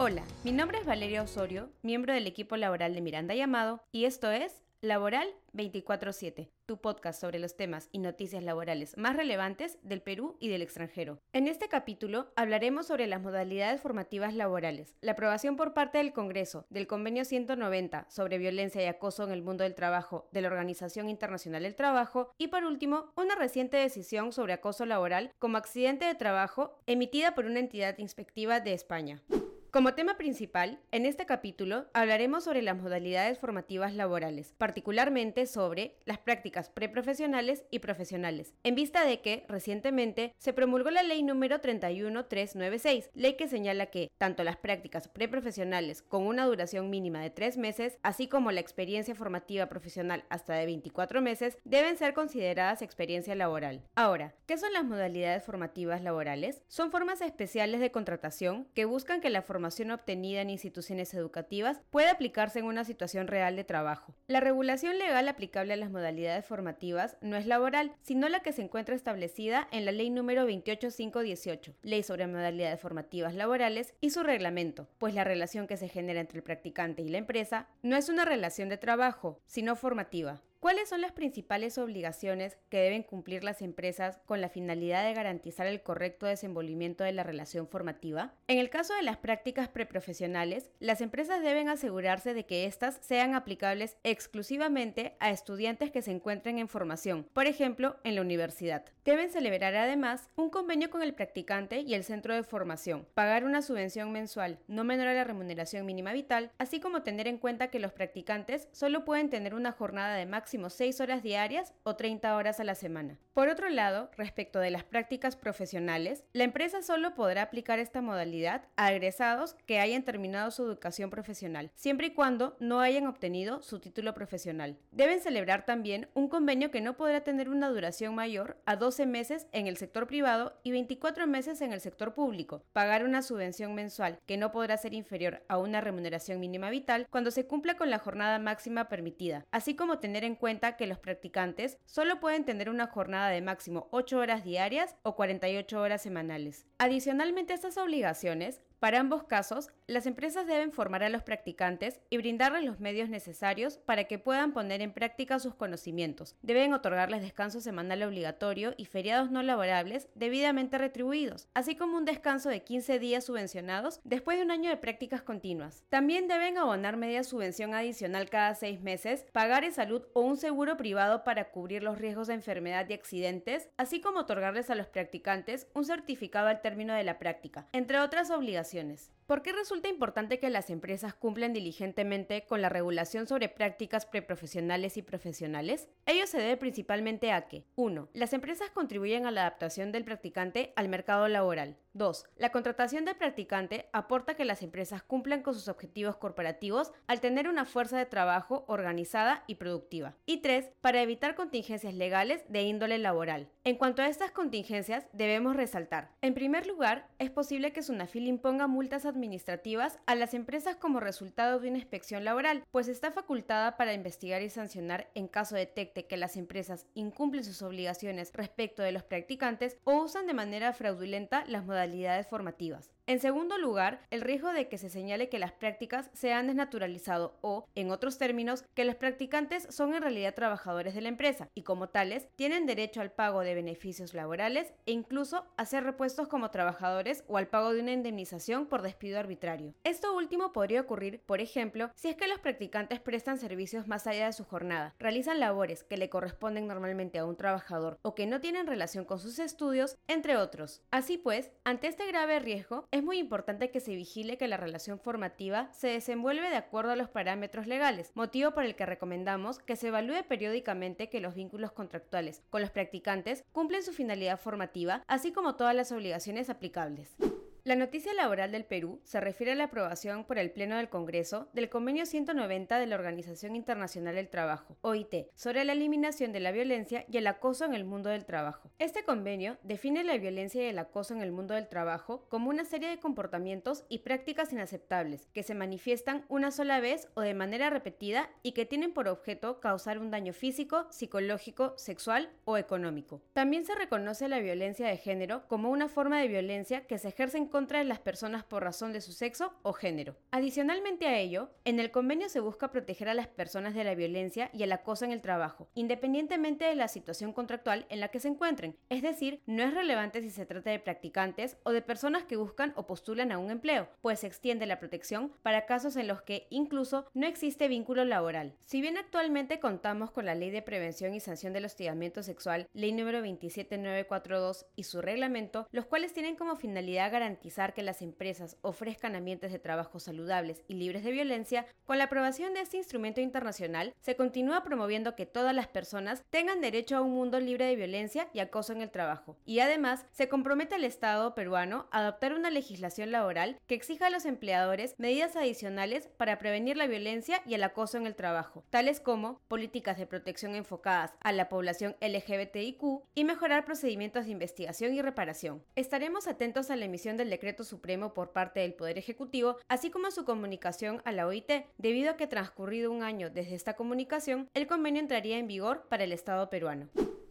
Hola, mi nombre es Valeria Osorio, miembro del equipo laboral de Miranda Llamado, y esto es Laboral 24-7, tu podcast sobre los temas y noticias laborales más relevantes del Perú y del extranjero. En este capítulo hablaremos sobre las modalidades formativas laborales, la aprobación por parte del Congreso del Convenio 190 sobre violencia y acoso en el mundo del trabajo de la Organización Internacional del Trabajo y por último, una reciente decisión sobre acoso laboral como accidente de trabajo emitida por una entidad inspectiva de España. Como tema principal, en este capítulo hablaremos sobre las modalidades formativas laborales, particularmente sobre las prácticas preprofesionales y profesionales, en vista de que recientemente se promulgó la ley número 31396, ley que señala que tanto las prácticas preprofesionales con una duración mínima de tres meses, así como la experiencia formativa profesional hasta de 24 meses, deben ser consideradas experiencia laboral. Ahora, ¿qué son las modalidades formativas laborales? Son formas especiales de contratación que buscan que la formación información obtenida en instituciones educativas puede aplicarse en una situación real de trabajo. La regulación legal aplicable a las modalidades formativas no es laboral, sino la que se encuentra establecida en la Ley número 28518, Ley sobre modalidades formativas laborales y su reglamento, pues la relación que se genera entre el practicante y la empresa no es una relación de trabajo, sino formativa. ¿Cuáles son las principales obligaciones que deben cumplir las empresas con la finalidad de garantizar el correcto desenvolvimiento de la relación formativa? En el caso de las prácticas preprofesionales, las empresas deben asegurarse de que éstas sean aplicables exclusivamente a estudiantes que se encuentren en formación, por ejemplo, en la universidad. Deben celebrar además un convenio con el practicante y el centro de formación, pagar una subvención mensual no menor a la remuneración mínima vital, así como tener en cuenta que los practicantes solo pueden tener una jornada de máximo máximo 6 horas diarias o 30 horas a la semana. Por otro lado, respecto de las prácticas profesionales, la empresa solo podrá aplicar esta modalidad a egresados que hayan terminado su educación profesional, siempre y cuando no hayan obtenido su título profesional. Deben celebrar también un convenio que no podrá tener una duración mayor a 12 meses en el sector privado y 24 meses en el sector público, pagar una subvención mensual que no podrá ser inferior a una remuneración mínima vital cuando se cumpla con la jornada máxima permitida, así como tener en cuenta que los practicantes solo pueden tener una jornada de máximo 8 horas diarias o 48 horas semanales. Adicionalmente a estas obligaciones, para ambos casos, las empresas deben formar a los practicantes y brindarles los medios necesarios para que puedan poner en práctica sus conocimientos. Deben otorgarles descanso semanal obligatorio y feriados no laborables debidamente retribuidos, así como un descanso de 15 días subvencionados después de un año de prácticas continuas. También deben abonar media subvención adicional cada seis meses, pagar en salud o un seguro privado para cubrir los riesgos de enfermedad y accidentes, así como otorgarles a los practicantes un certificado al término de la práctica, entre otras obligaciones obligaciones. ¿Por qué resulta importante que las empresas cumplan diligentemente con la regulación sobre prácticas preprofesionales y profesionales? Ello se debe principalmente a que 1. Las empresas contribuyen a la adaptación del practicante al mercado laboral. 2. La contratación del practicante aporta que las empresas cumplan con sus objetivos corporativos al tener una fuerza de trabajo organizada y productiva. Y 3. Para evitar contingencias legales de índole laboral. En cuanto a estas contingencias, debemos resaltar. En primer lugar, es posible que Sunafil imponga multas administrativas a las empresas como resultado de una inspección laboral, pues está facultada para investigar y sancionar en caso detecte que las empresas incumplen sus obligaciones respecto de los practicantes o usan de manera fraudulenta las modalidades formativas. En segundo lugar, el riesgo de que se señale que las prácticas se han desnaturalizado o, en otros términos, que los practicantes son en realidad trabajadores de la empresa y como tales tienen derecho al pago de beneficios laborales e incluso a ser repuestos como trabajadores o al pago de una indemnización por despido arbitrario. Esto último podría ocurrir, por ejemplo, si es que los practicantes prestan servicios más allá de su jornada, realizan labores que le corresponden normalmente a un trabajador o que no tienen relación con sus estudios, entre otros. Así pues, ante este grave riesgo, es muy importante que se vigile que la relación formativa se desenvuelve de acuerdo a los parámetros legales, motivo por el que recomendamos que se evalúe periódicamente que los vínculos contractuales con los practicantes cumplen su finalidad formativa, así como todas las obligaciones aplicables. La noticia laboral del Perú se refiere a la aprobación por el Pleno del Congreso del Convenio 190 de la Organización Internacional del Trabajo, OIT, sobre la eliminación de la violencia y el acoso en el mundo del trabajo. Este convenio define la violencia y el acoso en el mundo del trabajo como una serie de comportamientos y prácticas inaceptables que se manifiestan una sola vez o de manera repetida y que tienen por objeto causar un daño físico, psicológico, sexual o económico. También se reconoce la violencia de género como una forma de violencia que se ejerce en contra de las personas por razón de su sexo o género. Adicionalmente a ello, en el convenio se busca proteger a las personas de la violencia y el acoso en el trabajo, independientemente de la situación contractual en la que se encuentren. Es decir, no es relevante si se trata de practicantes o de personas que buscan o postulan a un empleo, pues se extiende la protección para casos en los que incluso no existe vínculo laboral. Si bien actualmente contamos con la Ley de Prevención y Sanción del Hostigamiento Sexual, Ley número 27942 y su reglamento, los cuales tienen como finalidad garantizar que las empresas ofrezcan ambientes de trabajo saludables y libres de violencia, con la aprobación de este instrumento internacional se continúa promoviendo que todas las personas tengan derecho a un mundo libre de violencia y acoso en el trabajo. Y además se compromete al Estado peruano a adoptar una legislación laboral que exija a los empleadores medidas adicionales para prevenir la violencia y el acoso en el trabajo, tales como políticas de protección enfocadas a la población LGBTIQ y mejorar procedimientos de investigación y reparación. Estaremos atentos a la emisión del decreto supremo por parte del Poder Ejecutivo, así como su comunicación a la OIT, debido a que transcurrido un año desde esta comunicación, el convenio entraría en vigor para el Estado peruano.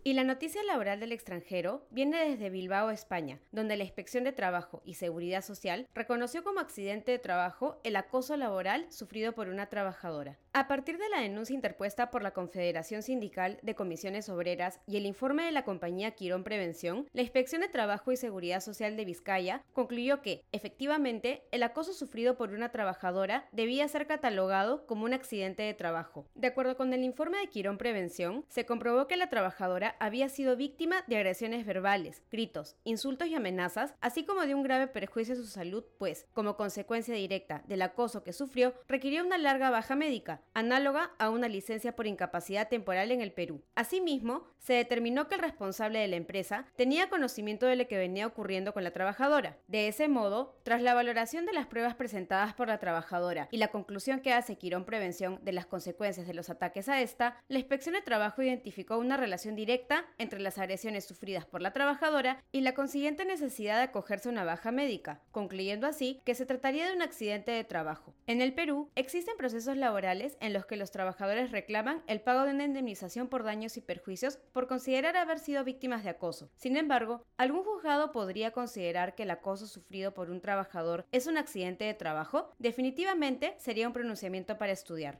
Y la noticia laboral del extranjero viene desde Bilbao, España, donde la Inspección de Trabajo y Seguridad Social reconoció como accidente de trabajo el acoso laboral sufrido por una trabajadora. A partir de la denuncia interpuesta por la Confederación Sindical de Comisiones Obreras y el informe de la compañía Quirón Prevención, la Inspección de Trabajo y Seguridad Social de Vizcaya concluyó que, efectivamente, el acoso sufrido por una trabajadora debía ser catalogado como un accidente de trabajo. De acuerdo con el informe de Quirón Prevención, se comprobó que la trabajadora había sido víctima de agresiones verbales, gritos, insultos y amenazas, así como de un grave perjuicio a su salud, pues, como consecuencia directa del acoso que sufrió, requirió una larga baja médica, análoga a una licencia por incapacidad temporal en el Perú. Asimismo, se determinó que el responsable de la empresa tenía conocimiento de lo que venía ocurriendo con la trabajadora. De ese modo, tras la valoración de las pruebas presentadas por la trabajadora y la conclusión que hace Quirón Prevención de las consecuencias de los ataques a esta, la Inspección de Trabajo identificó una relación entre las agresiones sufridas por la trabajadora y la consiguiente necesidad de acogerse a una baja médica, concluyendo así que se trataría de un accidente de trabajo. En el Perú existen procesos laborales en los que los trabajadores reclaman el pago de una indemnización por daños y perjuicios por considerar haber sido víctimas de acoso. Sin embargo, algún juzgado podría considerar que el acoso sufrido por un trabajador es un accidente de trabajo. Definitivamente sería un pronunciamiento para estudiar.